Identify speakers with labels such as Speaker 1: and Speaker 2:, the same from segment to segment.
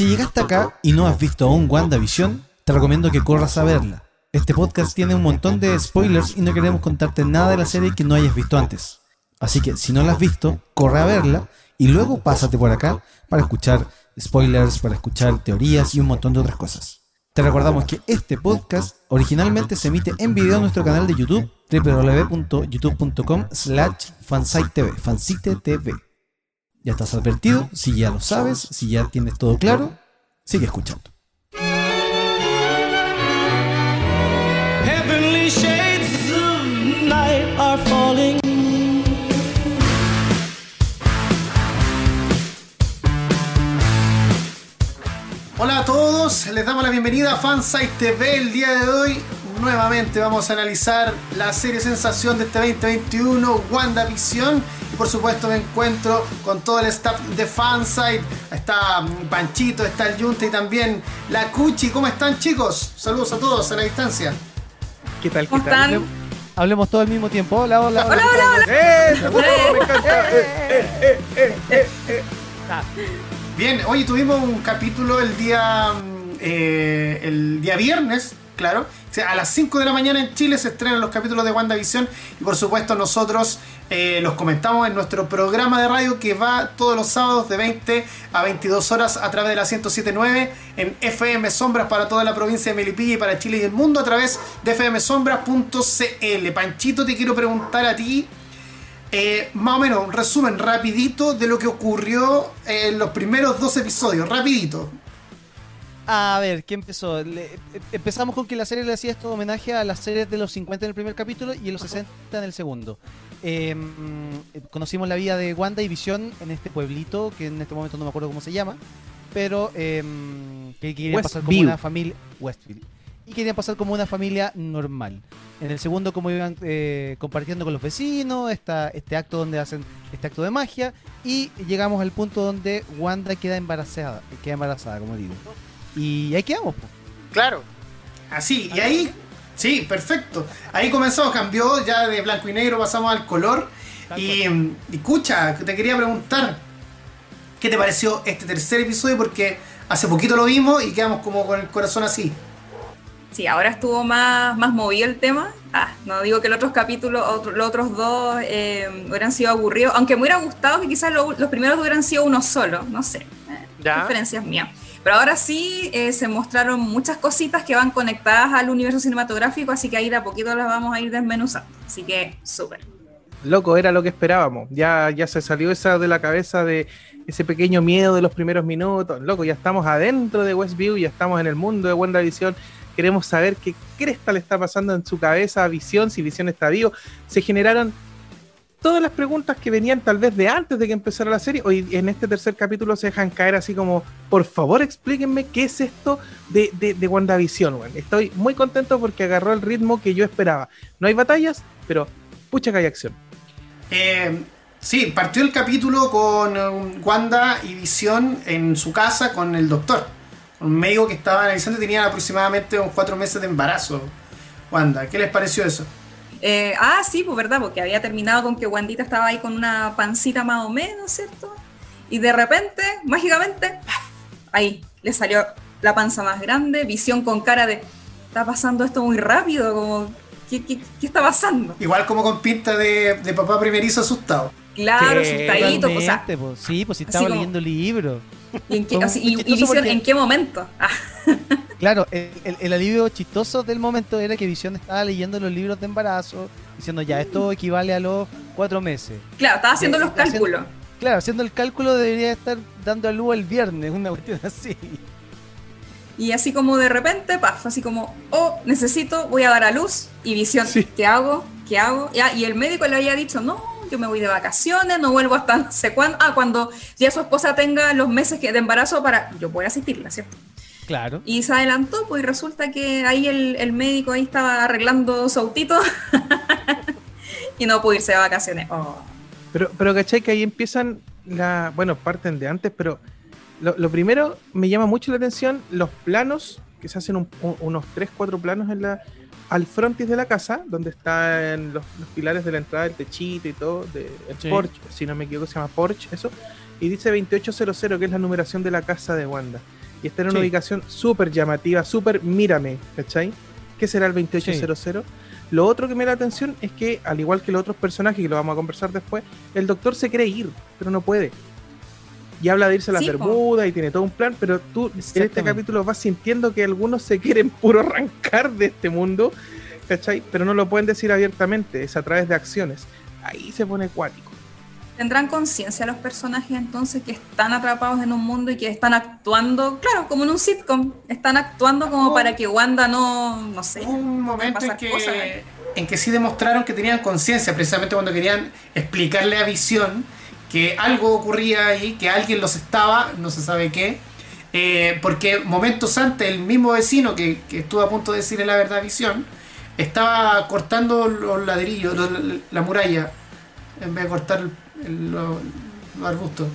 Speaker 1: Si llegaste acá y no has visto aún WandaVision, te recomiendo que corras a verla. Este podcast tiene un montón de spoilers y no queremos contarte nada de la serie que no hayas visto antes. Así que si no la has visto, corre a verla y luego pásate por acá para escuchar spoilers, para escuchar teorías y un montón de otras cosas. Te recordamos que este podcast originalmente se emite en video en nuestro canal de YouTube www.youtube.com slash fansite TV. Ya estás advertido, si ya lo sabes, si ya tienes todo claro, sigue escuchando.
Speaker 2: Heavenly shades of night are falling.
Speaker 3: Hola a todos, les damos la bienvenida a Fansite TV. El día de hoy nuevamente vamos a analizar la serie sensación de este 2021, WandaVision. Por supuesto me encuentro con todo el staff de Fansite. Está Panchito, está el Yunta y también la Cuchi. ¿Cómo están chicos? Saludos a todos a la distancia.
Speaker 4: ¿Qué tal? ¿Qué
Speaker 5: ¿Cómo
Speaker 4: tal?
Speaker 5: están?
Speaker 4: Hablemos-
Speaker 1: Hablemos todo al mismo tiempo. Hola, hola,
Speaker 5: Hola, hola, hola.
Speaker 3: Bien, hoy tuvimos un capítulo el día mm, eh, el día viernes, claro. O sea, a las 5 de la mañana en Chile se estrenan los capítulos de WandaVision y por supuesto nosotros eh, los comentamos en nuestro programa de radio que va todos los sábados de 20 a 22 horas a través de la 1079 en FM Sombras para toda la provincia de Melipilla y para Chile y el mundo a través de fmsombras.cl. Panchito, te quiero preguntar a ti eh, más o menos, un resumen rapidito de lo que ocurrió en los primeros dos episodios, rapidito.
Speaker 1: A ver, ¿qué empezó? Le- eh, empezamos con que la serie le hacía esto homenaje a las series de los 50 en el primer capítulo y en los 60 en el segundo. Eh, mm, conocimos la vida de Wanda y Visión en este pueblito, que en este momento no me acuerdo cómo se llama, pero eh, que querían pasar como una familia... Westfield. Y querían pasar como una familia normal. En el segundo, como iban eh, compartiendo con los vecinos, esta, este acto donde hacen este acto de magia, y llegamos al punto donde Wanda queda embarazada, queda embarazada, como digo. Y ahí quedamos. po.
Speaker 3: Claro. Así, y ahí, sí, perfecto. Ahí comenzó, cambió ya de blanco y negro, pasamos al color. Y, y escucha, te quería preguntar, ¿qué te pareció este tercer episodio? Porque hace poquito lo vimos y quedamos como con el corazón así.
Speaker 5: Sí, ahora estuvo más, más movido el tema. Ah, no digo que los otros capítulos, otro- los otros dos eh, hubieran sido aburridos, aunque me hubiera gustado que quizás lo- los primeros hubieran sido uno solo, no sé. eh,
Speaker 4: Ya.
Speaker 5: Preferencias mías. Pero ahora sí eh, se mostraron muchas cositas que van conectadas al universo cinematográfico, así que ahí de a poquito las vamos a ir desmenuzando. Así que súper.
Speaker 4: Loco, era lo que esperábamos. Ya, ya se salió esa de la cabeza de ese pequeño miedo de los primeros minutos. Loco, ya estamos adentro de Westview, ya estamos en el mundo de WandaVision. Queremos saber qué cresta le está pasando en su cabeza a Visión, si Visión está vivo. Se generaron todas las preguntas que venían tal vez de antes de que empezara la serie. Hoy en este tercer capítulo se dejan caer así como, por favor explíquenme qué es esto de, de, de WandaVision. Estoy muy contento porque agarró el ritmo que yo esperaba. No hay batallas, pero pucha que hay acción.
Speaker 3: Eh, sí, partió el capítulo con um, Wanda y Visión en su casa con el doctor. Un médico que estaba analizando y tenían aproximadamente unos cuatro meses de embarazo. Wanda, ¿qué les pareció eso?
Speaker 5: Eh, ah, sí, pues verdad, porque había terminado con que Wandita estaba ahí con una pancita más o menos, ¿cierto? Y de repente, mágicamente, ahí le salió la panza más grande, visión con cara de, está pasando esto muy rápido, como, ¿qué, qué, qué está pasando?
Speaker 3: Igual como con pinta de, de papá primerizo asustado.
Speaker 5: Claro, asustadito, pues, o sea,
Speaker 1: po. Sí, pues si
Speaker 5: así
Speaker 1: estaba
Speaker 5: como-
Speaker 1: leyendo libros.
Speaker 5: ¿Y, en qué,
Speaker 1: Fue
Speaker 5: así-
Speaker 1: muy
Speaker 5: y- y
Speaker 1: chistoso
Speaker 5: visión,
Speaker 1: porque-
Speaker 5: ¿en qué momento? Ah,
Speaker 1: Claro, el, el- el alivio chistoso del momento era que Visión estaba leyendo los libros de embarazo, diciendo ya, esto equivale a los cuatro meses.
Speaker 5: claro, estaba haciendo los cálculos.
Speaker 1: Claro, haciendo el cálculo debería estar dando a luz el viernes, una cuestión así.
Speaker 5: Y así como de repente, paf, así como, oh, necesito, voy a dar a luz. Y visión,
Speaker 4: Sí.
Speaker 5: ¿qué hago? ¿Qué hago? Y el médico le había dicho, no, yo me voy de vacaciones, no vuelvo hasta no sé cuándo. Ah, cuando ya su esposa tenga los meses de embarazo para yo poder asistirla, ¿cierto?
Speaker 1: Claro.
Speaker 5: Y se adelantó, pues y resulta que ahí el, el médico ahí estaba arreglando su autito y no pudo irse de vacaciones. Oh.
Speaker 4: Pero, pero ¿cachai? Que ahí empiezan la. Bueno, parten de antes, pero lo, lo primero me llama mucho la atención los planos, que se hacen un- un- unos 3, 4 planos en la, al frontis de la casa, donde están los, los pilares de la entrada, el techito y todo, de, el
Speaker 1: Sí.
Speaker 4: porche, si no me equivoco, se llama porche, eso. Y dice 2800, que es la numeración de la casa de Wanda. y está en una
Speaker 1: Sí.
Speaker 4: ubicación súper llamativa, súper mírame, ¿cachai? ¿Qué será el 2800? Lo otro que me da la atención es que, al igual que los otros personajes, que lo vamos a conversar después, el doctor se quiere ir, pero no puede. Y habla de irse a las
Speaker 5: Sí.
Speaker 4: Bermudas y tiene todo un plan, pero tú en este capítulo vas sintiendo que algunos se quieren puro arrancar de este mundo, ¿cachai? Pero no lo pueden decir abiertamente, es a través de acciones. Ahí se pone cuático.
Speaker 5: ¿Tendrán conciencia los personajes entonces que están atrapados en un mundo y que están actuando, claro, como en un sitcom? Están actuando como
Speaker 3: Oh.
Speaker 5: para que Wanda no, no sé.
Speaker 3: Un momento en que,
Speaker 5: cosas ahí.
Speaker 3: en que sí demostraron que tenían conciencia, precisamente cuando querían explicarle a Visión que algo ocurría ahí, que alguien los estaba, no se sabe qué, eh, porque momentos antes el mismo vecino que, que estuvo a punto de decirle la verdad a Visión, estaba cortando los ladrillos, los- la muralla, en vez de cortar el- los, los arbustos.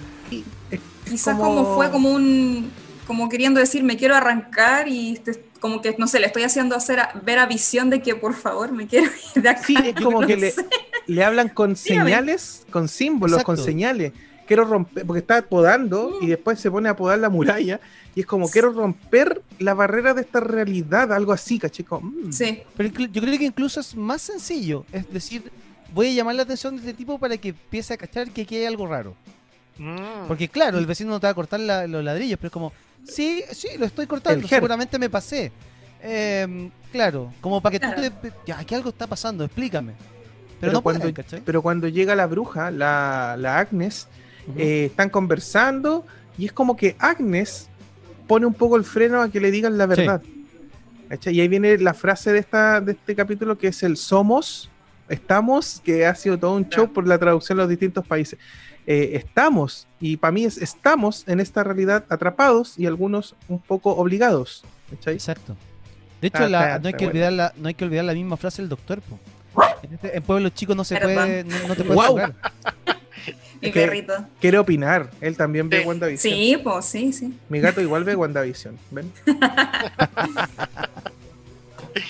Speaker 5: Quizás como... fue como un, como queriendo decir, me quiero arrancar y te- como que, no sé, le estoy haciendo hacer a- ver a visión de que por favor me quiero ir de acá.
Speaker 4: Sí, es como
Speaker 5: No
Speaker 4: que le, le hablan con
Speaker 5: Dígame.
Speaker 4: señales, con símbolos, con
Speaker 1: Exacto.
Speaker 4: señales. Quiero romper, porque está podando y después se pone a podar la muralla y es como quiero romper la barrera de esta realidad, algo así, cachico.
Speaker 5: Sí,
Speaker 1: Pero yo creo que incluso es más sencillo. Es decir, voy a llamar la atención de este tipo para que empiece a cachar que aquí hay algo raro.
Speaker 6: Mm.
Speaker 1: Porque claro, el vecino no te va a cortar la- los ladrillos, pero es como, sí, sí, lo estoy cortando, seguramente me pasé. Em, claro, como para que tú te... Ya, aquí algo está pasando, explícame. Pero,
Speaker 4: Pero
Speaker 1: no
Speaker 4: cuando-
Speaker 1: pueden, ¿cachai?
Speaker 4: Pero cuando llega la bruja, la, la Agnes, eh, están conversando y es como que Agnes pone un poco el freno a que le digan la verdad. Y ahí viene la frase de, esta, de este capítulo que es el somos, estamos, que ha sido todo un show por la traducción en los distintos países. Eh, estamos, y para mí es estamos en esta realidad atrapados y algunos un poco obligados. ¿cachai?
Speaker 1: Exacto. De hecho, la-
Speaker 4: está-
Speaker 1: no, hay que
Speaker 4: bueno.
Speaker 1: olvidar la, no hay que olvidar la misma frase del doctor. po. En, este- en pueblos chicos no se puede, no, no te puedes
Speaker 4: Guau.
Speaker 1: jugar.
Speaker 5: mi
Speaker 4: Es que-
Speaker 5: perrito.
Speaker 4: Quiere opinar, él también ve
Speaker 6: Sí.
Speaker 4: WandaVision.
Speaker 5: Sí, pues sí, sí.
Speaker 4: Mi gato igual ve WandaVision, ¿ven?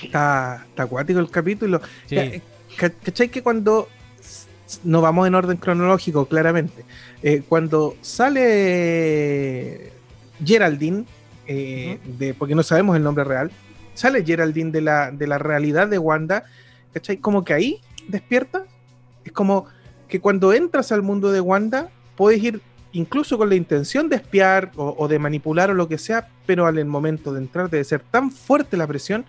Speaker 4: está, está acuático el capítulo.
Speaker 1: Sí.
Speaker 4: Ca- ca- ¿Cachai que cuando no vamos en orden cronológico, claramente? eh, cuando sale Geraldine, eh, de, porque no sabemos el nombre real, sale Geraldine de la, de la realidad de Wanda, ¿cachai? Como que ahí despierta. Es como que cuando entras al mundo de Wanda, puedes ir incluso con la intención de espiar o, o de manipular o lo que sea, pero al momento de entrar debe ser tan fuerte la presión.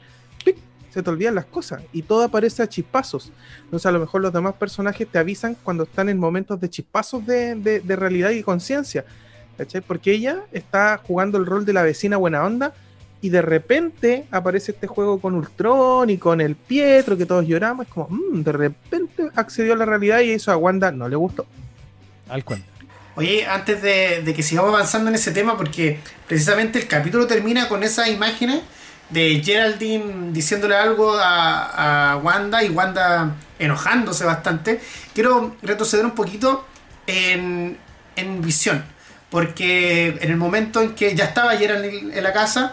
Speaker 4: Se te olvidan las cosas y todo aparece a chispazos. Entonces a lo mejor los demás personajes te avisan cuando están en momentos de chispazos de, de- de realidad y conciencia. ¿cachai? Porque ella está jugando el rol de la vecina buena onda y de repente aparece este juego con Ultron y con el Pietro que todos lloramos. Es como, mm, de repente accedió a la realidad y eso a Wanda no le gustó.
Speaker 1: Al cual.
Speaker 3: Oye, antes de, de que sigamos avanzando en ese tema, porque precisamente el capítulo termina con esas imágenes de Geraldine diciéndole algo a, a Wanda y Wanda enojándose bastante, quiero retroceder un poquito en, en visión, porque en el momento en que ya estaba Geraldine en la casa,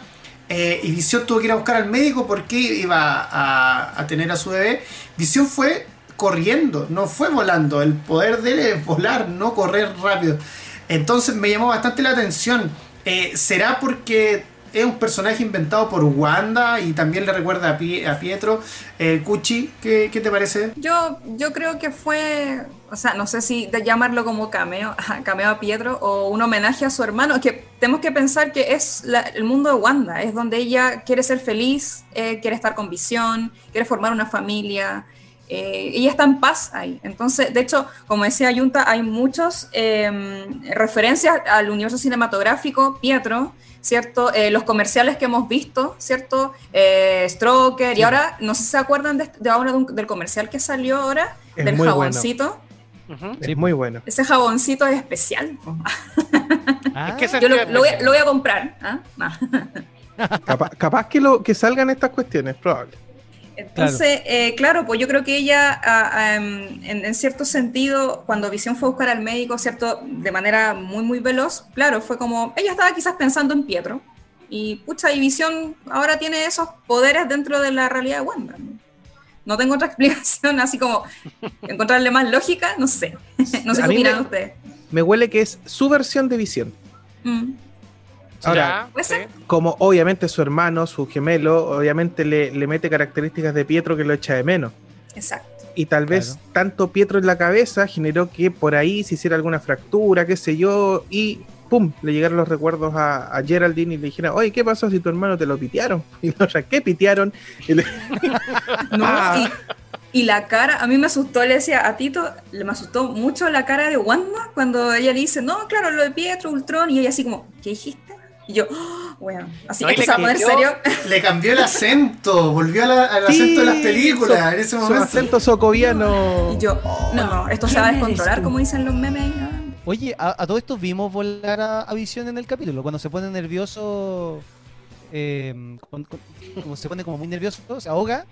Speaker 3: eh, y Visión tuvo que ir a buscar al médico porque iba a, a tener a su bebé, Visión fue corriendo, no fue volando. El poder de él es volar, no correr rápido. Entonces me llamó bastante la atención. Eh, ¿Será porque es un personaje inventado por Wanda y también le recuerda a, a Pietro? Eh, Cuchi, ¿qué, te parece?
Speaker 5: Yo, yo creo que fue, o sea, no sé si de llamarlo como cameo, cameo a Pietro o un homenaje a su hermano, que tenemos que pensar que es el mundo de Wanda, es donde ella quiere ser feliz, eh, quiere estar con visión, quiere formar una familia, eh, ella está en paz ahí. Entonces, de hecho, como decía Junta, hay muchas referencias al universo cinematográfico, Pietro, ¿cierto? Eh, los comerciales que hemos visto, ¿cierto? Eh, Stroker, y ahora, no sé si se acuerdan de, de ahora de un- del comercial que salió ahora,
Speaker 4: Es
Speaker 5: del
Speaker 4: muy bueno.
Speaker 5: jaboncito.
Speaker 4: Es muy bueno.
Speaker 5: Ese jaboncito es especial.
Speaker 1: Ah,
Speaker 6: ¿Qué se-
Speaker 5: Yo lo, lo voy, a- lo voy a comprar. Ah.
Speaker 4: Capaz, capaz que, lo, que salgan estas cuestiones, probable.
Speaker 5: Entonces, eh, claro, pues yo creo que ella, en, en cierto sentido, cuando Visión fue a buscar al médico, ¿cierto? De manera muy, muy veloz, claro, fue como, ella estaba quizás pensando en Pietro. Y pucha, y Visión ahora tiene esos poderes dentro de la realidad de Wanda. ¿no? Tengo otra explicación, así como encontrarle más lógica, no sé. no sé
Speaker 4: A
Speaker 5: qué opinan
Speaker 4: me-
Speaker 5: ustedes.
Speaker 4: Me huele que es su versión de visión.
Speaker 5: Mm.
Speaker 4: Ahora,
Speaker 6: Ya,
Speaker 4: como obviamente su hermano, su gemelo, obviamente le, le mete características de Pietro que lo echa de menos.
Speaker 5: Exacto.
Speaker 4: Y tal vez
Speaker 1: Claro.
Speaker 4: tanto Pietro en la cabeza generó que por ahí se hiciera alguna fractura, qué sé yo, y ¡pum! Le llegaron los recuerdos a, a Geraldine y le dijeron, oye, ¿qué pasó si tu hermano te lo pitearon? Y la otra, ¿qué pitearon? Y le-
Speaker 5: No,
Speaker 4: Ah.
Speaker 5: y, y la cara, a mí me asustó, le decía a Tito, le me asustó mucho la cara de Wanda cuando ella le dice, no, claro, lo de Pietro, Ultron, y ella así como, ¿qué dijiste? Y yo, "Ah, bueno, así
Speaker 6: No,
Speaker 5: que a poner serio.
Speaker 3: Le cambió el acento, volvió la- al
Speaker 4: Sí,
Speaker 3: acento de las películas
Speaker 4: su-
Speaker 3: en ese
Speaker 4: su
Speaker 3: momento.
Speaker 4: acento socoviano.
Speaker 5: Y yo, no, no, esto se va a descontrolar, como dicen los memes. ahí, ¿no?
Speaker 1: Oye, a, a todo esto vimos volar a, a Visión en el capítulo, cuando se pone nervioso, eh, con- con- como se pone como muy nervioso, se ahoga.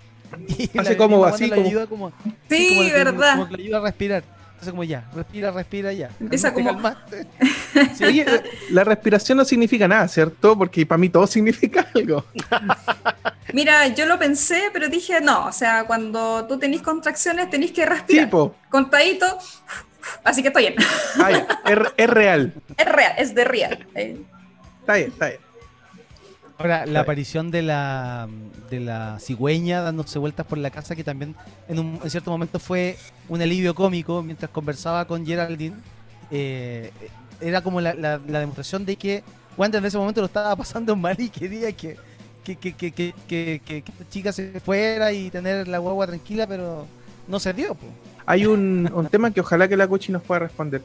Speaker 1: Y
Speaker 4: Hace
Speaker 1: la
Speaker 4: como así, como-
Speaker 1: le ayuda como,
Speaker 5: Sí,
Speaker 1: como
Speaker 5: verdad.
Speaker 1: como que le ayuda a respirar. Entonces como ya, respira, respira ya.
Speaker 5: Empieza como-.
Speaker 1: Sí,
Speaker 4: Oye, la respiración no significa nada, ¿cierto? Porque para mí todo significa algo.
Speaker 5: Mira, yo lo pensé, pero dije, no, o sea, cuando tú tenés contracciones tenés que respirar.
Speaker 4: Tipo,
Speaker 5: Contadito, así que estoy bien.
Speaker 4: ah, ya, es, es real.
Speaker 5: Es real, es de real. Eh,
Speaker 4: Está bien, está bien.
Speaker 1: Ahora, la aparición de la, de la cigüeña dándose vueltas por la casa, que también en, un, en cierto momento fue un alivio cómico mientras conversaba con Geraldine, eh, era como la, la- la demostración de que Wanda en ese momento lo estaba pasando mal y quería que, que, que, que, que, que- que- que esta chica se fuera y tener la guagua tranquila, pero no se dio. po.
Speaker 4: Hay un, un tema que ojalá que la Cuchi nos pueda responder.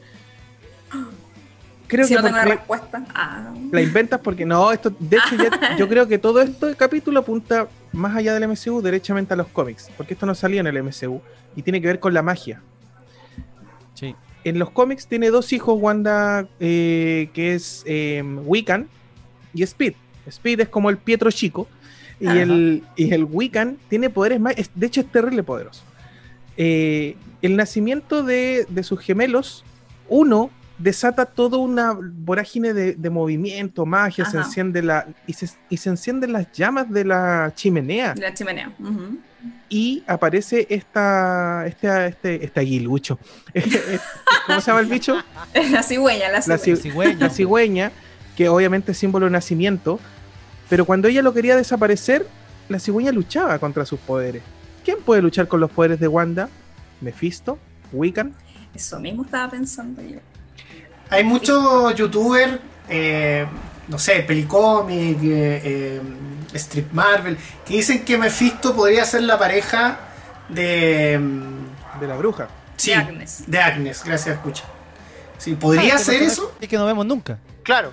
Speaker 4: Creo
Speaker 5: si
Speaker 4: que
Speaker 5: no tengo la
Speaker 4: porque
Speaker 5: respuesta. Ah,
Speaker 4: la inventas porque no, esto, de hecho, ya- yo creo que todo esto capítulo apunta más allá del MCU, derechamente a los cómics, porque esto no salía en el MCU y tiene que ver con la magia.
Speaker 1: Sí.
Speaker 4: En los cómics tiene dos hijos Wanda, eh, que es eh, Wiccan y Speed. Speed es como el Pietro chico y
Speaker 5: Ajá.
Speaker 4: el, y el Wiccan tiene poderes más, es- de hecho es terrible poderoso. Eh, el nacimiento de, de sus gemelos, uno desata toda una vorágine de, de movimiento, magia, se enciende la y se, y se encienden las llamas de la chimenea
Speaker 5: de la chimenea.
Speaker 4: Y aparece esta este este este aguilucho. ¿Cómo se llama el bicho?
Speaker 5: La cigüeña, la
Speaker 4: La,
Speaker 5: cigüeña.
Speaker 4: ci-
Speaker 1: Cigüeña.
Speaker 4: la cigüeña, que obviamente es símbolo de nacimiento, pero cuando ella lo quería desaparecer, la cigüeña luchaba contra sus poderes. ¿Quién puede luchar con los poderes de Wanda? Mephisto, Wiccan.
Speaker 5: Eso mismo estaba pensando yo.
Speaker 3: Hay muchos youtubers, eh, no sé, Pelicomic, eh, eh, Strip Marvel, que dicen que Mephisto podría ser la pareja de. mm,
Speaker 4: de la bruja.
Speaker 3: sí,
Speaker 5: De Agnes.
Speaker 3: de Agnes, gracias, escucha. Sí, ¿podría
Speaker 1: Ah,
Speaker 3: ser eso?
Speaker 1: Que no vemos nunca.
Speaker 6: Claro.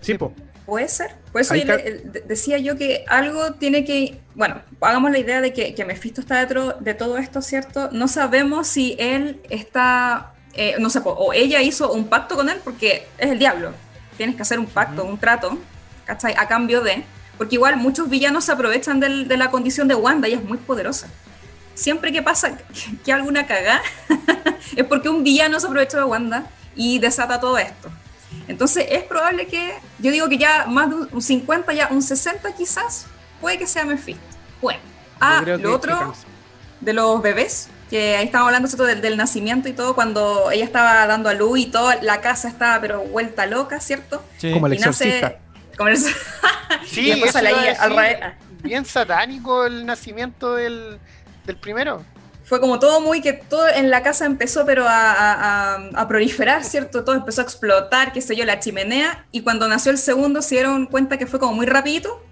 Speaker 4: Sí, po.
Speaker 5: Puede ser. Por eso yo le- de- decía yo que algo tiene que. Bueno, hagamos la idea de que, que Mephisto está dentro de todo esto, ¿cierto? No sabemos si él está. Eh, no sé, o ella hizo un pacto con él porque es el diablo. Tienes que hacer un pacto, un trato, ¿cachai? A cambio de. Porque igual muchos villanos se aprovechan del- de la condición de Wanda, ella es muy poderosa. Siempre que pasa que, que alguna cagá, es porque un villano se aprovecha de Wanda y desata todo esto. Entonces es probable que, yo digo que ya más de un- un 50, ya un 60 quizás, puede que sea Mephisto. Bueno, ah, lo otro de los bebés, que ahí estábamos hablando ¿cierto? Del, del nacimiento y todo, cuando ella estaba dando a luz y todo, la casa estaba pero vuelta loca, ¿cierto?
Speaker 1: Sí.
Speaker 4: Como el
Speaker 5: y nace-
Speaker 4: exorcista.
Speaker 5: como el-
Speaker 6: Sí,
Speaker 5: y después
Speaker 6: eso
Speaker 5: sale
Speaker 6: iba a
Speaker 5: ahí al
Speaker 6: decir.
Speaker 5: revés.
Speaker 6: Bien satánico el nacimiento del, del primero.
Speaker 5: Fue como todo muy que todo en la casa empezó pero a, a- a- a proliferar, ¿cierto? Todo empezó a explotar, qué sé yo, la chimenea. Y cuando nació el segundo se dieron cuenta que fue como muy rapidito.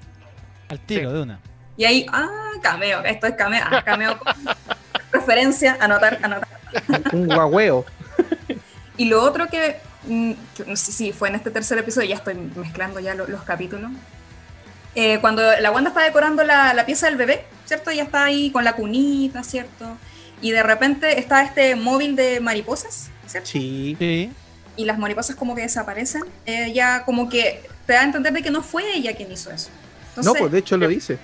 Speaker 1: Al tiro de una.
Speaker 5: Y ahí, ah, cameo, esto es cameo, ah, cameo. referencia, anotar, anotar.
Speaker 4: Un guagüeo.
Speaker 5: Y lo otro que, mm, que no sé si fue en este tercer episodio, ya estoy mezclando ya lo- los capítulos. Eh, cuando la Wanda está decorando la, la pieza del bebé, ¿cierto? Ella está ahí con la cunita, ¿cierto? Y de repente está este móvil de mariposas, ¿cierto?
Speaker 4: Sí.
Speaker 1: Sí.
Speaker 5: Y las mariposas como que desaparecen. Ella como que te da a entender de que no fue ella quien hizo eso. Entonces,
Speaker 4: No, pues de hecho lo dice.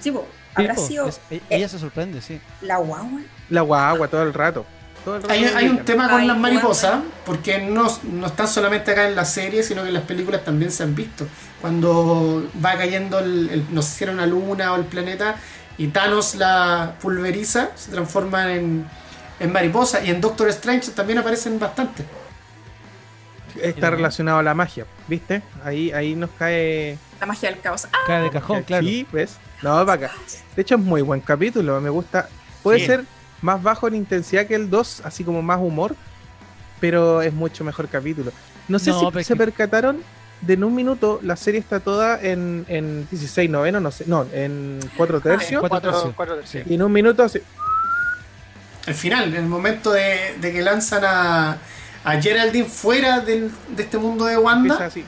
Speaker 5: sí,
Speaker 1: Sí,
Speaker 5: habrá
Speaker 1: po,
Speaker 5: sido
Speaker 1: es- e- ella se sorprende, sí.
Speaker 5: la guagua.
Speaker 4: La guagua todo el rato. Todo el rato
Speaker 3: Hay, un tema con
Speaker 5: Ay,
Speaker 3: las mariposas, porque no, no están solamente acá en la serie, sino que en las películas también se han visto. Cuando va cayendo, el, el- no sé si era una luna o el planeta, y Thanos la pulveriza, se transforma en, en mariposa. Y en Doctor Strange también aparecen bastante.
Speaker 4: está relacionado a la magia, ¿viste? Ahí, ahí nos cae.
Speaker 5: La magia del caos. Ah,
Speaker 1: Cae de cajón, claro.
Speaker 4: Sí, ¿ves? No, para acá. De hecho, es muy buen capítulo, me gusta. Puede
Speaker 6: Sí.
Speaker 4: ser más bajo en intensidad que el 2, así como más humor, pero es mucho mejor capítulo. No sé
Speaker 1: No,
Speaker 4: si se percataron de en un minuto la serie está toda en, en 16 noveno, no sé, no, en 4 tercios.
Speaker 1: Cuatro
Speaker 6: Cuatro,
Speaker 1: tercios.
Speaker 6: cuatro tercios.
Speaker 4: Y en un minuto así,
Speaker 3: El final, en el momento de, de que lanzan a, a Geraldine fuera del- de este mundo de Wanda,
Speaker 4: así.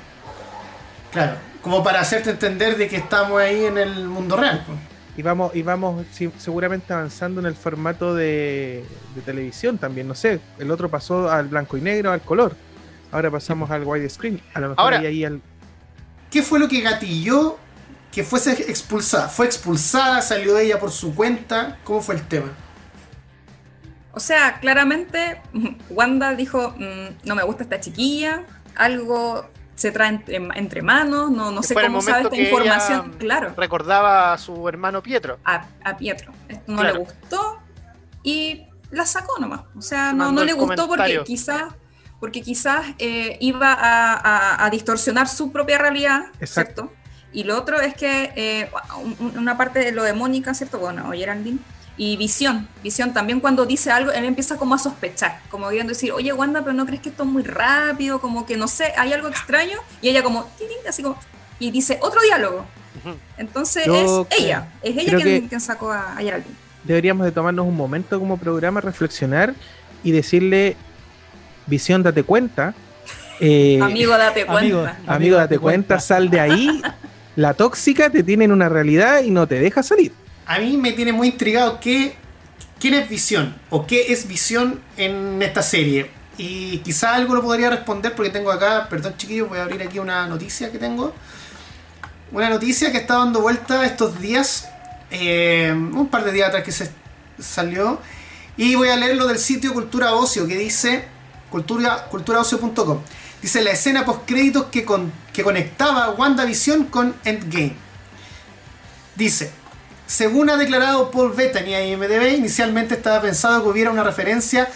Speaker 3: claro, como para hacerte entender de que estamos ahí en el mundo real. pues.
Speaker 4: Y vamos, y vamos sí, seguramente avanzando en el formato de, de televisión también. No sé, el otro pasó al blanco y negro, al color. Ahora pasamos al widescreen. A lo mejor
Speaker 6: Ahora-
Speaker 4: hay ahí al,
Speaker 3: ¿Qué fue lo que gatilló que fuese expulsada? ¿Fue expulsada? ¿Salió ella por su cuenta? ¿Cómo fue el tema?
Speaker 5: O sea, claramente Wanda dijo, "Mm, no me gusta esta chiquilla, algo se trae entre, entre manos, no, no sé cómo sabe esta
Speaker 6: que
Speaker 5: información.
Speaker 6: ella
Speaker 5: Claro,
Speaker 6: Recordaba a su hermano Pietro.
Speaker 5: a, a Pietro. Esto no
Speaker 6: Claro.
Speaker 5: le gustó y la sacó nomás. O sea,
Speaker 6: Se
Speaker 5: no, no le gustó porque
Speaker 6: comentario.
Speaker 5: quizás porque quizás eh, iba a, a- a distorsionar su propia realidad,
Speaker 4: Exacto.
Speaker 5: ¿cierto? Y lo otro es que eh, un- un- una parte de lo de Mónica, ¿cierto? Bueno, o Geraldine. Y Visión, Visión también cuando dice algo, él empieza como a sospechar, como queriendo decir, oye Wanda, pero no crees que esto es muy rápido, como que no sé, hay algo extraño, y ella como, así como, y dice otro diálogo. Entonces
Speaker 4: Yo
Speaker 5: es
Speaker 4: creo-
Speaker 5: ella, es ella quien,
Speaker 4: que-
Speaker 5: quien sacó a, a Geraldine.
Speaker 4: deberíamos de tomarnos un momento como programa, reflexionar y decirle, Visión, date cuenta. eh,
Speaker 5: Amigo, date cuenta.
Speaker 1: amigo.
Speaker 4: amigo, date cuenta, sal de ahí. La tóxica te tiene en una realidad y no te deja salir.
Speaker 3: A mí me tiene muy intrigado qué, quién es Visión o qué es Visión en esta serie. Y quizá algo lo podría responder porque tengo acá, perdón chiquillos, voy a abrir aquí una noticia que tengo. Una noticia que está dando vuelta estos días, eh, un par de días atrás que se salió. Y voy a leer lo del sitio Cultura Ocio que dice cultura, culturaocio.com. Dice la escena post créditos que, que conectaba WandaVision con Endgame. Dice, según ha declarado Paul Bettany a IMDb, inicialmente estaba pensado que hubiera una referencia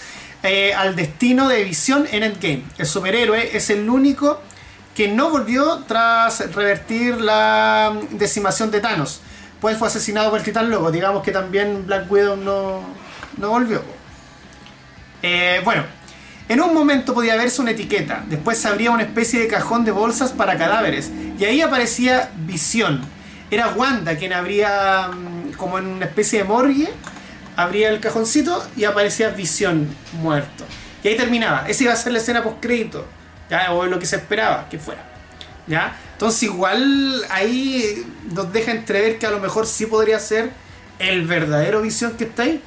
Speaker 3: eh, al destino de Visión en Endgame. El superhéroe es el único que no volvió tras revertir la mm, decimación de Thanos. Pues fue asesinado por el Titán Loco. Digamos que también Black Widow no, no volvió. Eh, bueno, en un momento podía verse una etiqueta, después se abría una especie de cajón de bolsas para cadáveres y ahí aparecía Visión. Era Wanda quien abría mm, como en una especie de morgue, abría el cajoncito y aparecía Visión muerto. Y ahí terminaba. Esa iba a ser la escena post crédito, ya o lo que se esperaba que fuera. ¿Ya? Entonces igual ahí nos deja entrever que a lo mejor sí podría ser el verdadero Visión que está ahí.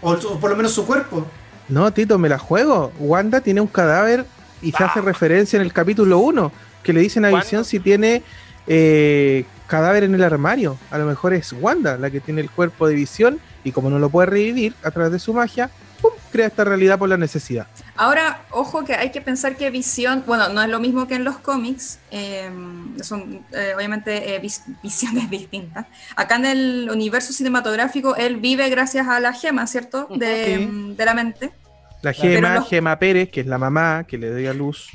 Speaker 3: O, o por lo menos su cuerpo.
Speaker 4: No, Tito, me la juego. Wanda tiene un cadáver y se hace referencia en el capítulo 1, que le dicen a. Visión si tiene eh, cadáver en el armario. A lo mejor es Wanda la que tiene el cuerpo de Visión y como no lo puede revivir a través de su magia, ¡pum! crea esta realidad por la necesidad.
Speaker 5: Ahora, ojo que hay que pensar que Visión, bueno, no es lo mismo que en los cómics, eh, son eh, obviamente eh, vis- visiones distintas. Acá en el universo cinematográfico, él vive gracias a la gema, ¿cierto? De,
Speaker 1: Sí.
Speaker 5: de la mente.
Speaker 4: La
Speaker 5: Pero
Speaker 4: Gema,
Speaker 5: los-
Speaker 4: Gema Pérez, que es la mamá que le dio a luz.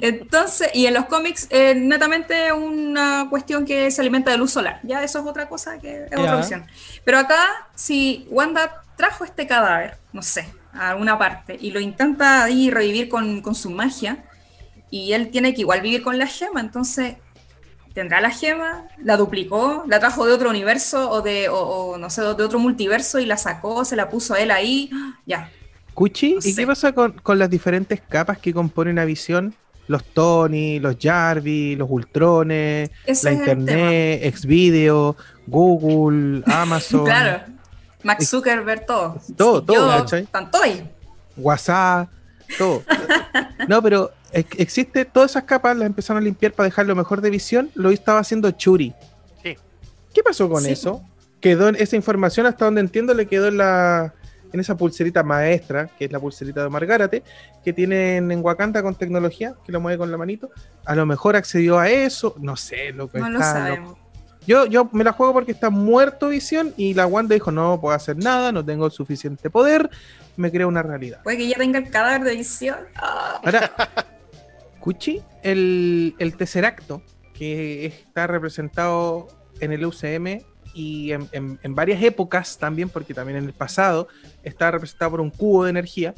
Speaker 5: Entonces, y en los cómics, eh, netamente una cuestión que se alimenta de luz solar. Ya eso es otra cosa que es otra visión. Pero acá, si Wanda trajo este cadáver, no sé, a alguna parte, y lo intenta ahí revivir con, con su magia, y él tiene que igual vivir con la gema, entonces tendrá la gema, la duplicó, la trajo de otro universo o de, o, o, no sé, de otro multiverso y la sacó, se la puso a él ahí, ya.
Speaker 4: Cuchi,
Speaker 5: No
Speaker 4: ¿y
Speaker 5: sé.
Speaker 4: qué pasa con, con las diferentes capas que componen a Visión? Los Tony, los Jarvis, los Ultrones,
Speaker 5: Ese
Speaker 4: la Internet, Xvideo, Google, Amazon,
Speaker 5: Claro. Max Zuckerberg, todo.
Speaker 4: Todo,
Speaker 5: Sí,
Speaker 4: todo,
Speaker 5: yo,
Speaker 4: ¿cachai?
Speaker 5: Tanto ahí.
Speaker 4: WhatsApp, todo. No, pero ex- existe, todas esas capas las empezaron a limpiar para dejar lo mejor de Visión, lo estaba haciendo Churi.
Speaker 6: Sí.
Speaker 4: ¿Qué pasó con
Speaker 5: Sí.
Speaker 4: eso? Quedó en esa información, hasta donde entiendo, le quedó en la en esa pulserita maestra, que es la pulserita de Omar Gárate, que tienen en Wakanda con tecnología, que lo mueve con la manito. A lo mejor accedió a eso, no sé, lo que
Speaker 5: No lo sabemos.
Speaker 4: Yo, yo me la juego porque está muerto Visión y la Wanda dijo, no puedo hacer nada, no tengo el suficiente poder, me creo una realidad.
Speaker 5: Puede que ya tenga el cadáver de visión. Ah,
Speaker 4: Ahora, Cuchi, el, el Tesseracto, que está representado en el UCM y en, en- en varias épocas también, porque también en el pasado está representado por un cubo de energía.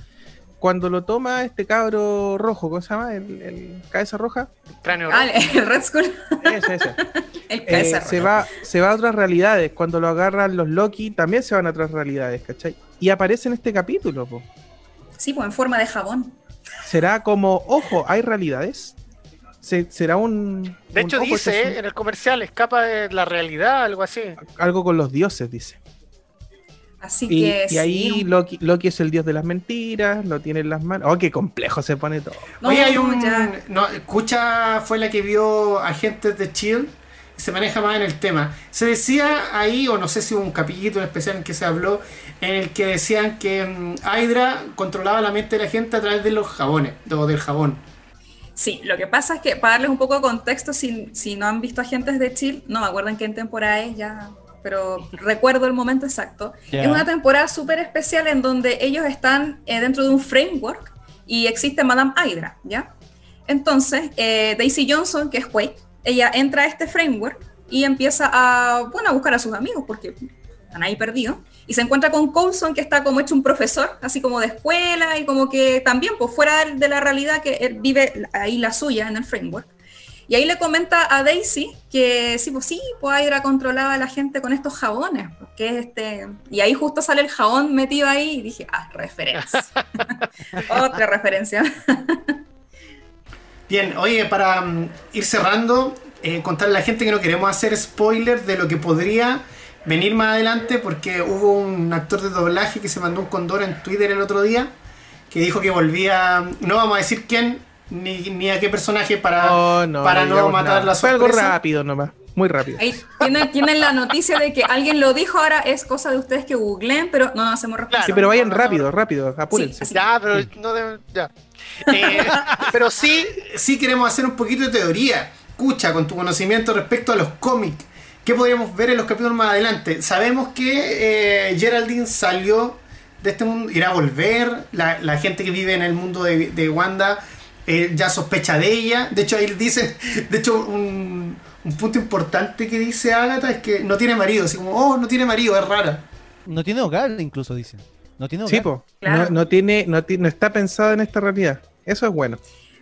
Speaker 4: Cuando lo toma este cabro rojo, ¿cómo se llama? El, el cabeza roja.
Speaker 6: Cráneo
Speaker 5: ah,
Speaker 6: rojo.
Speaker 5: el Red Skull.
Speaker 4: Ese, ese.
Speaker 5: El
Speaker 4: Eh,
Speaker 5: cabeza
Speaker 4: se, va, se va a otras realidades. Cuando lo agarran los Loki, también se van a otras realidades, ¿cachai? Y aparece en este capítulo, po.
Speaker 5: Sí, pues en forma de jabón.
Speaker 4: Será como, ojo, hay realidades. Se- será un.
Speaker 6: De
Speaker 4: un
Speaker 6: hecho, dice eh, en el comercial, escapa de la realidad, algo así.
Speaker 4: algo con los dioses, dice.
Speaker 5: Así
Speaker 4: Y,
Speaker 5: que
Speaker 4: y ahí. Loki, Loki es el dios de las mentiras, lo tiene en las manos. Oh, qué complejo se pone todo.
Speaker 5: No,
Speaker 3: Oye, hay un.
Speaker 5: ya.
Speaker 3: No, Escucha fue la que vio Agentes de Chill y se maneja más en el tema. Se decía ahí, o no sé si hubo un capítulo especial en que se habló, en el que decían que mm, Hydra controlaba la mente de la gente a través de los jabones, o del jabón.
Speaker 5: Sí, lo que pasa es que para darles un poco de contexto, si, si no han visto Agentes de Chill, no me acuerdo en qué temporada es ya, pero recuerdo el momento exacto.
Speaker 1: Ya.
Speaker 5: Es una temporada súper especial en donde ellos están eh, dentro de un framework y existe Madame Hydra, ¿ya? Entonces, eh, Daisy Johnson, que es Quake, ella entra a este framework y empieza a, bueno, a buscar a sus amigos porque están ahí perdidos. Y se encuentra con Coulson, que está como hecho un profesor, así como de escuela y como que también, pues fuera de la realidad, que él vive ahí la suya en el framework. Y ahí le comenta a Daisy que sí, pues sí, pues Hydra controlaba a la gente con estos jabones. Que es este... Y ahí justo sale el jabón metido ahí y dije, ah, referencia. Otra referencia.
Speaker 3: Bien, oye, para mm, ir cerrando, eh, contarle a la gente que no queremos hacer spoiler de lo que podría venir más adelante, porque hubo un actor de doblaje que se mandó un condor en Twitter el otro día, que dijo que volvía, no vamos a decir quién, ni, ni a qué personaje para,
Speaker 4: Oh, no,
Speaker 3: para no matar
Speaker 4: nada.
Speaker 3: la
Speaker 4: Fue algo
Speaker 3: sorpresa.
Speaker 4: rápido nomás, muy rápido.
Speaker 5: Ahí tienen, tienen la noticia de que alguien lo dijo, ahora es cosa de ustedes que googleen, pero no nos hacemos responsables.
Speaker 4: Sí, pero vayan
Speaker 5: No,
Speaker 4: rápido, rápido, apúrense.
Speaker 5: Sí.
Speaker 6: Ya, pero no deben. Ya. Eh, pero sí,
Speaker 3: sí queremos hacer un poquito de teoría. Escucha, con tu conocimiento respecto a los cómics. ¿Qué podríamos ver en los capítulos más adelante? Sabemos que eh, Geraldine salió de este mundo, irá a volver. La, la gente que vive en el mundo de, de Wanda eh, ya sospecha de ella. De hecho, ahí dicen, de hecho, un, un punto importante que dice Agatha es que no tiene marido. Así como, oh, no tiene marido, es rara.
Speaker 1: No tiene hogar, incluso dicen. No tiene hogar.
Speaker 4: Sí, po.
Speaker 5: Claro.
Speaker 4: No, no tiene, no, no está pensado en esta realidad. Eso es bueno.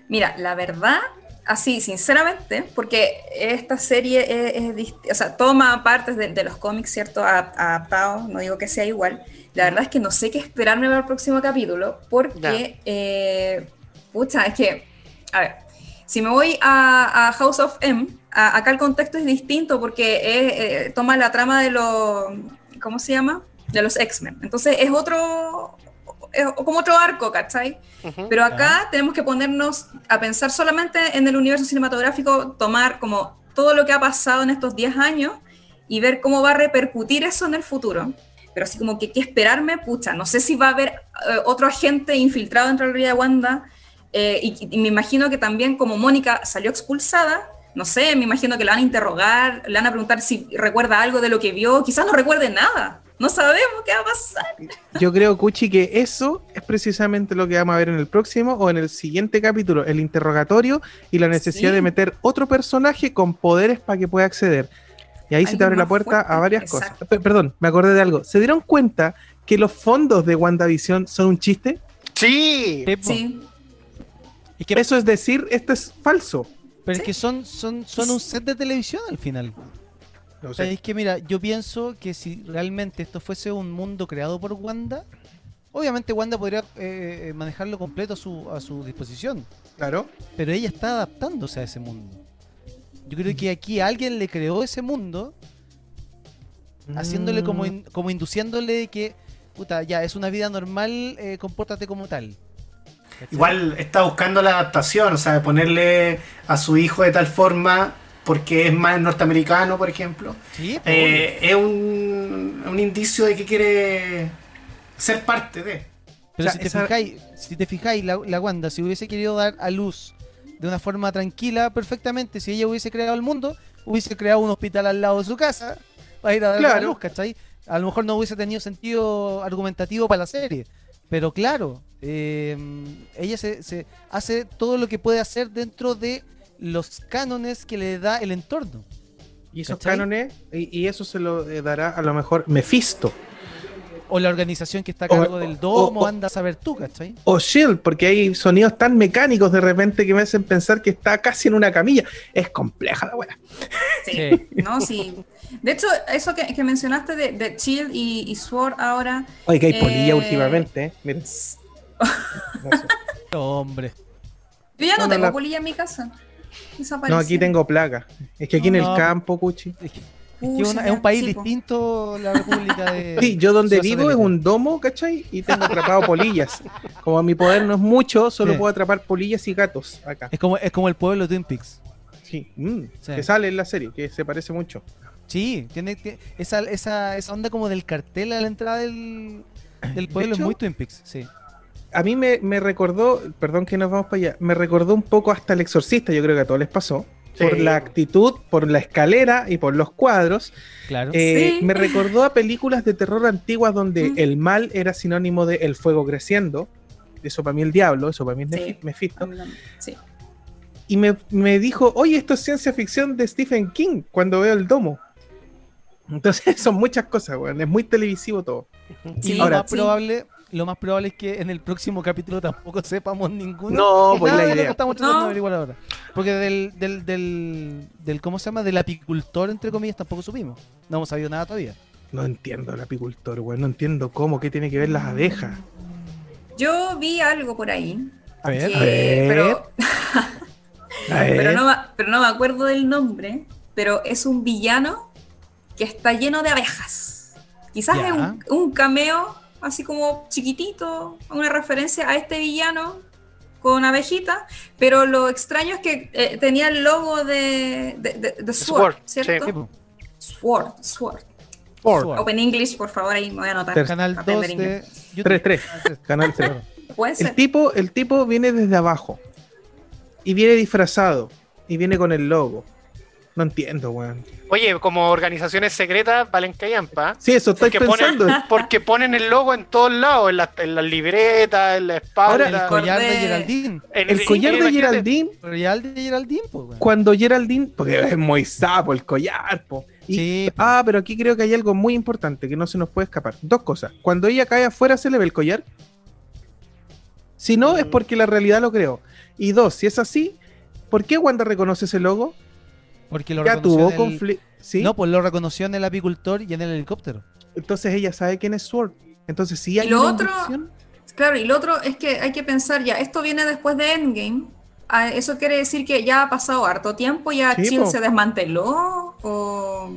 Speaker 5: Mira, la verdad, así, sinceramente, porque esta serie es, o sea, toma partes de, de los cómics, ¿cierto? Adaptados, no digo que sea igual. La verdad es que no sé qué esperarme para el próximo capítulo, porque, eh, pucha, es que, a ver, si me voy a, a House of M, a- acá el contexto es distinto porque es, eh, toma la trama de los, ¿cómo se llama? De los X-Men. Entonces es otro, es como otro arco, ¿cachai?
Speaker 6: ujú.
Speaker 5: Pero acá tenemos que ponernos a pensar solamente en el universo cinematográfico, tomar como todo lo que ha pasado en estos 10 años y ver cómo va a repercutir eso en el futuro. Pero así como que qué esperarme, pucha, no sé si va a haber eh, otro agente infiltrado dentro de la realidad de Wanda eh, y, y me imagino que también como Mónica salió expulsada, no sé, me imagino que la van a interrogar, le van a preguntar si recuerda algo de lo que vio, quizás no recuerde nada, no sabemos qué va a pasar.
Speaker 4: Yo creo, Cuchi, que eso es precisamente lo que vamos a ver en el próximo o en el siguiente capítulo, el interrogatorio y la necesidad
Speaker 5: Sí.
Speaker 4: de meter otro personaje con poderes para que pueda acceder. Y ahí se te abre la puerta
Speaker 5: fuerte,
Speaker 4: a varias
Speaker 5: exacto.
Speaker 4: cosas. Pe- Perdón, me acordé de algo. ¿Se dieron cuenta que los fondos de WandaVision son un chiste?
Speaker 6: Sí.
Speaker 1: Sí, Es que,
Speaker 4: Eso es decir, esto es falso.
Speaker 1: pero es que son, son, son un set de televisión al final.
Speaker 4: No
Speaker 1: O sea, es que mira, yo pienso que si realmente esto fuese un mundo creado por Wanda, obviamente Wanda podría eh, manejarlo completo a su, a su disposición.
Speaker 4: Claro.
Speaker 1: Pero ella está adaptándose a ese mundo. Yo creo que aquí alguien le creó ese mundo, haciéndole como,
Speaker 4: Mm.
Speaker 1: in- como induciéndole de que, puta, ya, es una vida normal, eh, compórtate como tal. ¿Cachai?
Speaker 3: Igual está buscando la adaptación, o sea, de ponerle a su hijo de tal forma porque es más norteamericano, por ejemplo.
Speaker 1: Sí,
Speaker 3: Eh, es un, un indicio de que quiere ser parte de.
Speaker 1: Pero
Speaker 4: O sea,
Speaker 1: si, te
Speaker 4: esa-
Speaker 1: fijáis, si te fijáis, la, la Wanda, si hubiese querido dar a luz de una forma tranquila, perfectamente, si ella hubiese creado el mundo, hubiese creado un hospital al lado de su casa para ir a dar la
Speaker 4: Claro.
Speaker 1: luz, ¿cachai? A lo mejor no hubiese tenido sentido argumentativo para la serie. Pero claro, eh, ella se, se hace todo lo que puede hacer dentro de los cánones que le da el entorno.
Speaker 4: Y esos
Speaker 1: ¿Cachai?
Speaker 4: cánones, y, y eso se lo eh, dará a lo mejor Mephisto.
Speaker 1: O la organización que está a
Speaker 4: O-
Speaker 1: cargo del domo,
Speaker 4: o- o-
Speaker 1: anda a saber tú, ¿cachai?
Speaker 4: O Shield, porque hay sonidos tan mecánicos de repente que me hacen pensar que está casi en una camilla. Es compleja la weá.
Speaker 5: Sí.
Speaker 1: Sí.
Speaker 5: No, sí. De hecho, eso que, que mencionaste de, de Shield y, y Sword ahora.
Speaker 4: Oye, que hay
Speaker 5: Eh,
Speaker 4: polilla últimamente, ¿eh? Miren. No.
Speaker 1: Hombre.
Speaker 5: Yo ya no, tengo
Speaker 4: la-
Speaker 5: polilla en mi casa.
Speaker 4: No, aquí tengo plaga. Es que aquí en el
Speaker 1: No.
Speaker 4: campo, Cuchi.
Speaker 1: Es que- es que
Speaker 5: Pucha,
Speaker 1: una- es
Speaker 5: ya,
Speaker 1: un país distinto la República de.
Speaker 4: Sí, yo donde
Speaker 1: Ciudad
Speaker 4: vivo es un domo, ¿cachai? Y tengo atrapado polillas. Como mi poder no es mucho, solo
Speaker 1: Sí.
Speaker 4: puedo atrapar polillas y gatos acá.
Speaker 1: Es como, es como el pueblo de Twin Peaks.
Speaker 4: Sí, mm,
Speaker 1: Sí.
Speaker 4: que sale en la serie, que se parece mucho.
Speaker 1: Sí, tiene, tiene- esa, esa, esa onda como del cartel a la entrada del, del pueblo es
Speaker 4: hecho,
Speaker 1: muy Twin Peaks, sí.
Speaker 4: A mí me, me recordó, perdón que nos vamos para allá, me recordó un poco hasta el exorcista, yo creo que a todos les pasó. Por la actitud, por la escalera y por los cuadros.
Speaker 1: Claro.
Speaker 4: Eh,
Speaker 5: Sí.
Speaker 4: Me recordó a películas de terror antiguas donde
Speaker 5: Mm.
Speaker 4: el mal era sinónimo de el fuego creciendo. Eso para mí el diablo, eso para mí es
Speaker 5: Sí.
Speaker 4: Mefi- Mephisto.
Speaker 5: Sí.
Speaker 4: Y me, me dijo, oye, esto es ciencia ficción de Stephen King cuando veo el domo. Entonces son muchas cosas, weón. Es muy televisivo todo.
Speaker 1: y
Speaker 5: Sí,
Speaker 1: lo
Speaker 4: ahora-
Speaker 1: más probable, lo más probable es que en el próximo capítulo tampoco sepamos ninguno.
Speaker 4: No, pues
Speaker 1: nada
Speaker 4: la
Speaker 1: de lo que
Speaker 4: idea.
Speaker 1: estamos tratando
Speaker 5: No.
Speaker 1: de averiguar ahora. Porque del, del, del, del, ¿cómo se llama? Del apicultor, entre comillas, tampoco supimos. No hemos sabido nada todavía.
Speaker 4: No entiendo el apicultor, weón. No entiendo cómo, qué tiene que ver las abejas.
Speaker 5: Yo vi algo por ahí.
Speaker 1: A ver.
Speaker 5: que-
Speaker 4: A ver.
Speaker 5: Pero,
Speaker 4: A ver.
Speaker 5: pero, no, me- pero no me acuerdo del nombre. Pero es un villano que está lleno de abejas. Quizás
Speaker 1: Ya.
Speaker 5: es un, un cameo así como chiquitito, una referencia a este villano con abejitas, pero lo extraño es que eh, tenía el logo de, de, de- de Sword,
Speaker 6: Sword,
Speaker 5: ¿cierto?
Speaker 1: Sí.
Speaker 5: Sword, Sword.
Speaker 1: Sword.
Speaker 5: Open English, por favor, ahí me voy a anotar.
Speaker 4: Ter-
Speaker 1: Canal
Speaker 5: Aprender
Speaker 1: 2 de
Speaker 5: inglés.
Speaker 1: YouTube.
Speaker 4: 3, 3.
Speaker 1: Canal tres.
Speaker 4: Canal 3.
Speaker 5: Puede
Speaker 4: El
Speaker 5: ser.
Speaker 4: tipo, el tipo viene desde abajo. Y viene disfrazado. Y viene con el logo. No entiendo, weón.
Speaker 6: Oye, como organizaciones secretas valen callampa.
Speaker 4: Sí, eso estoy
Speaker 6: Porque
Speaker 4: pensando.
Speaker 6: ponen, porque ponen el logo en todos lados, en las en las libretas, en la espalda.
Speaker 1: El collar de Geraldine.
Speaker 6: en-
Speaker 4: El collar de. Geraldine,
Speaker 1: El collar de Geraldine, pues, weón.
Speaker 4: cuando Geraldine, porque es muy sapo el collar, po. Y-
Speaker 1: Sí, po.
Speaker 4: ah, pero aquí creo que hay algo muy importante que no se nos puede escapar. Dos cosas. Cuando ella cae afuera, ¿se le ve el collar? Si no, es porque la realidad lo creó. Y dos, si es así, ¿por qué Wanda reconoce ese logo?
Speaker 1: Porque lo
Speaker 4: Ya
Speaker 1: reconoció
Speaker 4: tuvo
Speaker 1: el-
Speaker 4: conflicto. ¿Sí?
Speaker 1: No, pues lo reconoció en el apicultor y en el helicóptero.
Speaker 4: Entonces ella sabe quién es Sword. Entonces, si hay
Speaker 5: lo
Speaker 4: una
Speaker 5: otro-
Speaker 4: inducción-
Speaker 5: Claro, y lo otro es que hay que pensar ya, esto viene después de Endgame. Ah, Eso quiere decir que ya ha pasado harto tiempo, ya
Speaker 4: Sí, po.
Speaker 5: se desmanteló o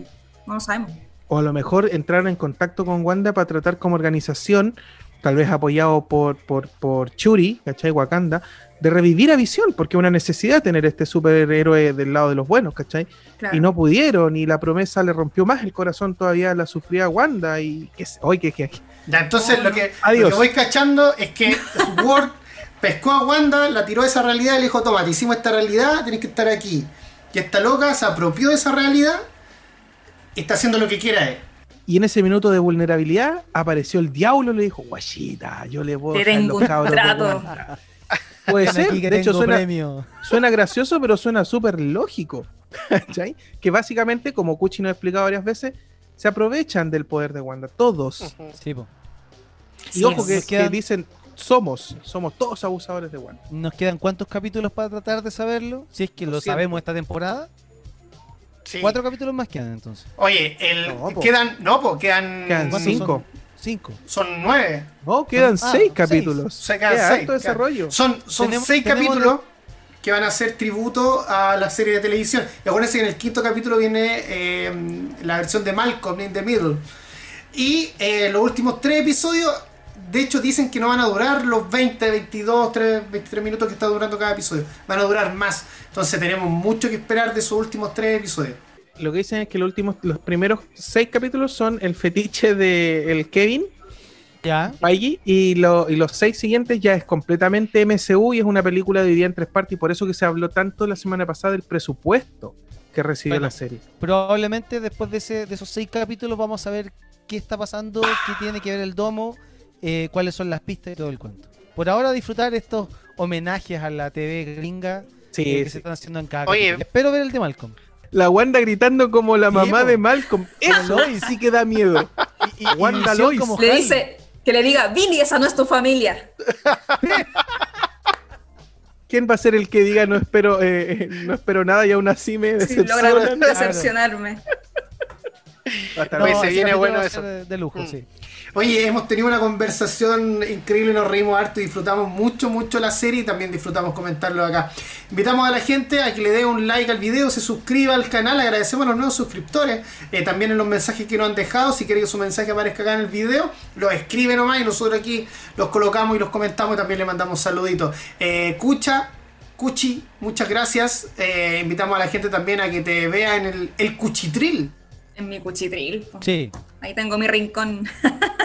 Speaker 5: no lo sabemos.
Speaker 4: o a lo mejor entrar en contacto con Wanda para tratar como organización, tal vez apoyado por, por, por Churi, ¿cachai? Wakanda, de revivir a Visión, porque es una necesidad tener este superhéroe del lado de los buenos, ¿cachai?
Speaker 5: Claro.
Speaker 4: Y no pudieron, y la promesa le rompió más el corazón todavía la sufría Wanda, y que se- hoy que, que-
Speaker 3: Ya, entonces lo que,
Speaker 4: Adiós.
Speaker 3: lo que voy cachando es que Sword pescó a Wanda, la tiró de esa realidad y le dijo, toma, te hicimos esta realidad, tenés que estar aquí. Y esta loca se apropió de esa realidad y está haciendo lo que quiera él.
Speaker 4: y en ese minuto de vulnerabilidad apareció el diablo y le dijo, guachita, yo le voy a los cabros. Puede ser,
Speaker 1: que
Speaker 4: de hecho suena,
Speaker 1: premio.
Speaker 4: suena gracioso, pero suena súper lógico. ¿cachai? Que básicamente, como Kuchi nos ha explicado varias veces, se aprovechan del poder de Wanda, todos.
Speaker 1: Sí, po.
Speaker 4: Y ojo que,
Speaker 1: quedan-
Speaker 4: que dicen, somos, somos todos abusadores de Wanda.
Speaker 1: ¿Nos quedan cuántos capítulos para tratar de saberlo? Si es que lo
Speaker 4: 200.
Speaker 1: sabemos esta temporada.
Speaker 6: Sí.
Speaker 1: Cuatro capítulos más quedan entonces.
Speaker 3: Oye, el,
Speaker 4: No, po.
Speaker 3: quedan, no, pues quedan,
Speaker 4: Quedan
Speaker 1: ¿Cuántos
Speaker 4: cinco.
Speaker 1: son? Cinco.
Speaker 3: son nueve.
Speaker 4: No, quedan
Speaker 1: Ah,
Speaker 4: seis
Speaker 1: seis.
Speaker 4: capítulos.
Speaker 3: O sea, quedan
Speaker 4: Queda
Speaker 3: seis,
Speaker 4: desarrollo.
Speaker 3: Son, son
Speaker 1: Tenemos-
Speaker 3: seis
Speaker 1: tenemos
Speaker 3: capítulos que van a hacer tributo a la serie de televisión. Y acuérdense que en el quinto capítulo viene eh, la versión de Malcolm in the Middle. Y eh, los últimos tres episodios, de hecho, dicen que no van a durar los 20, 22, 3, 23 minutos que está durando cada episodio. Van a durar más. Entonces tenemos mucho que esperar de esos últimos tres episodios.
Speaker 4: Lo que dicen es que los últimos, los primeros seis capítulos son el fetiche de el Kevin
Speaker 1: Ya.
Speaker 4: Feige y, lo- y los seis siguientes ya es completamente MCU y es una película dividida en tres partes y por eso que se habló tanto la semana pasada del presupuesto. que recibió
Speaker 1: Bueno.
Speaker 4: la serie.
Speaker 1: Probablemente después de, ese, de esos seis capítulos vamos a ver qué está pasando, qué tiene que ver el domo, eh, cuáles son las pistas y todo el cuento. Por ahora disfrutar estos homenajes a la TV gringa
Speaker 4: Sí,
Speaker 1: eh, que
Speaker 4: sí.
Speaker 1: se están haciendo en cada
Speaker 6: Oye.
Speaker 1: capítulo. Espero ver el de Malcolm.
Speaker 4: La Wanda gritando como la
Speaker 1: Sí,
Speaker 4: mamá de Malcolm. Eso
Speaker 1: Lois.
Speaker 4: sí que da miedo.
Speaker 1: Y, y- y
Speaker 4: Wanda
Speaker 1: Visión
Speaker 4: Lois.
Speaker 1: como
Speaker 5: Le dice que le diga, Billy, esa no es tu familia.
Speaker 4: ¿Quién va a ser el que diga no espero, eh, eh, no espero nada y aún así me
Speaker 5: Sí,
Speaker 4: decepciona?
Speaker 5: logran decepcionarme.
Speaker 4: Hasta
Speaker 1: No,
Speaker 6: se viene bueno eso.
Speaker 1: De, de lujo,
Speaker 6: Mm.
Speaker 1: sí.
Speaker 3: Oye, hemos tenido una conversación increíble, nos reímos harto y disfrutamos mucho, mucho la serie y también disfrutamos comentarlo acá. Invitamos a la gente a que le dé un like al video, se suscriba al canal, agradecemos a los nuevos suscriptores, eh, también en los mensajes que nos han dejado, si quiere que su mensaje aparezca acá en el video, lo escribe nomás y nosotros aquí los colocamos y los comentamos y también le mandamos saluditos. Eh, Cucha, Cuchi, muchas gracias. Eh, invitamos a la gente también a que te vea en el, el Cuchitril.
Speaker 5: En mi cuchitril.
Speaker 1: Sí,
Speaker 5: Ahí tengo mi rincón.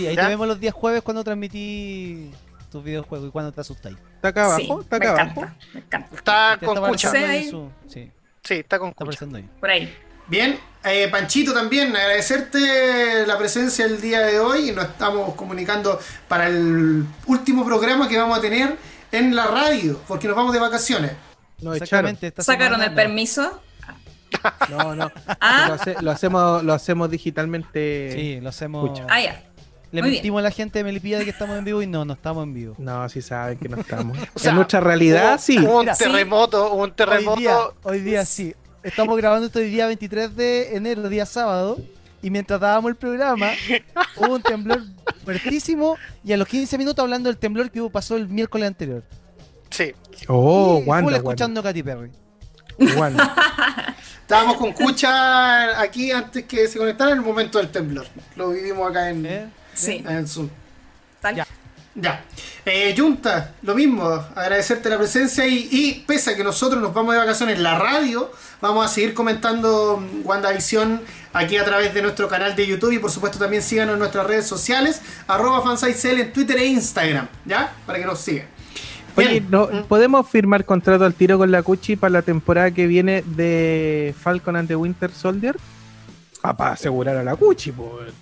Speaker 1: sí, ahí
Speaker 6: ¿Ya?
Speaker 1: te vemos los días jueves cuando transmití tus videojuegos y cuando te asustáis.
Speaker 4: ¿Está acá
Speaker 5: Sí,
Speaker 4: abajo? ¿Está
Speaker 5: me
Speaker 4: acá
Speaker 5: encanta,
Speaker 4: abajo?
Speaker 5: me encanta.
Speaker 6: Está
Speaker 1: Te
Speaker 6: con
Speaker 1: está
Speaker 6: cucha.
Speaker 5: Sí,
Speaker 1: su- sí,
Speaker 6: Sí, está con
Speaker 1: está
Speaker 6: cucha.
Speaker 1: ahí.
Speaker 5: Por ahí.
Speaker 3: Bien, eh, Panchito también, agradecerte la presencia el día de hoy y nos estamos comunicando para el último programa que vamos a tener en la radio, porque nos vamos de vacaciones.
Speaker 4: No, echaron.
Speaker 1: Exactamente. esta
Speaker 5: ¿Sacaron
Speaker 1: semana
Speaker 5: el
Speaker 1: no.
Speaker 5: permiso?
Speaker 4: No, no.
Speaker 5: Ah.
Speaker 4: Lo, hace- lo hacemos, lo hacemos digitalmente.
Speaker 1: Sí, lo hacemos.
Speaker 4: Pucha.
Speaker 5: Ah, ya.
Speaker 1: Le
Speaker 5: muy
Speaker 1: mentimos a la gente de Melipilla de que estamos en vivo y no, no estamos en vivo.
Speaker 4: No, sí saben que no estamos.
Speaker 6: O sea,
Speaker 4: en nuestra realidad,
Speaker 6: hubo-
Speaker 4: sí.
Speaker 6: Hubo un terremoto, hubo un
Speaker 1: Hoy día,
Speaker 6: terremoto.
Speaker 1: hoy día sí. Estamos grabando esto el día 23 de enero, día sábado. Y mientras dábamos el programa, hubo un temblor fuertísimo. Y a los 15 minutos hablando del temblor que hubo, pasó el miércoles anterior.
Speaker 6: Sí.
Speaker 4: Oh, Wanda,
Speaker 1: escuchando a Katy Perry.
Speaker 4: Wanda.
Speaker 3: Estábamos con Cucha aquí antes que se conectara en el momento del temblor. Lo vivimos acá en,
Speaker 1: ¿Eh?
Speaker 5: Sí.
Speaker 3: en Zoom.
Speaker 5: Tal.
Speaker 1: Ya.
Speaker 3: Ya. Eh, Junta, lo mismo, agradecerte la presencia y, y pese a que nosotros nos vamos de vacaciones en la radio, vamos a seguir comentando mm, WandaVision aquí a través de nuestro canal de YouTube y por supuesto también síganos en nuestras redes sociales, arroba fansitecl en Twitter e Instagram, ¿ya? Para que nos sigan.
Speaker 4: Oye, no, ¿podemos firmar contrato al tiro con la Cuchi para la temporada que viene de Falcon and the Winter Soldier? Ah, para asegurar a la Cuchi, pues.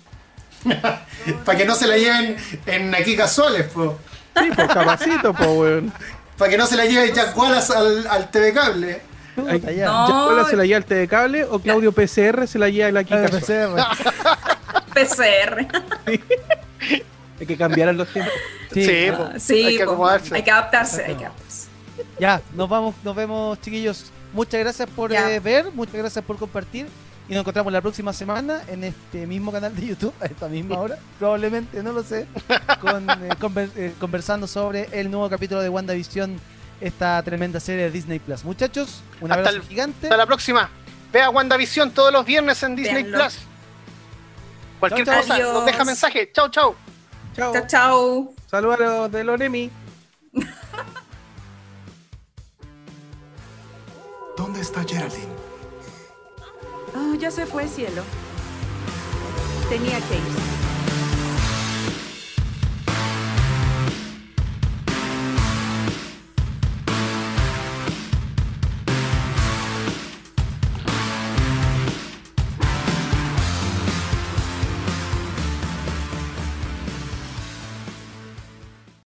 Speaker 3: Para que no se la lleven en aquí casuales, po.
Speaker 4: Sí, pues capacito, pues, weón.
Speaker 3: Para que no se la lleve Jack Wallace al, al TV Cable.
Speaker 4: Ay.
Speaker 5: No.
Speaker 4: ¿Ya Paula se la lleva el de cable o Claudio PCR se la lleva la
Speaker 1: Ah,
Speaker 4: Kika?
Speaker 1: PCR.
Speaker 5: PCR.
Speaker 4: Hay que cambiar los tiempos.
Speaker 1: Sí.
Speaker 6: Sí, po,
Speaker 5: sí,
Speaker 6: hay que
Speaker 5: po.
Speaker 6: acomodarse.
Speaker 5: hay que adaptarse, hay que adaptarse.
Speaker 1: Ya, nos vamos, nos vemos, chiquillos. Muchas gracias por eh, ver, muchas gracias por compartir. Y nos encontramos la próxima semana en este mismo canal de YouTube, a esta misma hora, probablemente, no lo sé, con, eh, conver- eh, conversando sobre el nuevo capítulo de WandaVision, esta tremenda serie de Disney Plus. Muchachos, un
Speaker 6: Hasta
Speaker 1: abrazo
Speaker 6: el-
Speaker 1: gigante.
Speaker 6: Hasta la próxima. Vea WandaVision todos los viernes en Disney
Speaker 5: Véanlo.
Speaker 6: Plus. Cualquier cosa, nos deja mensaje. Chau, chau.
Speaker 4: Chao.
Speaker 5: Chao, chao.
Speaker 4: Saludos a los de Loremi.
Speaker 7: ¿Dónde está Geraldine?
Speaker 8: Oh, ya se fue, cielo. Tenía que irse.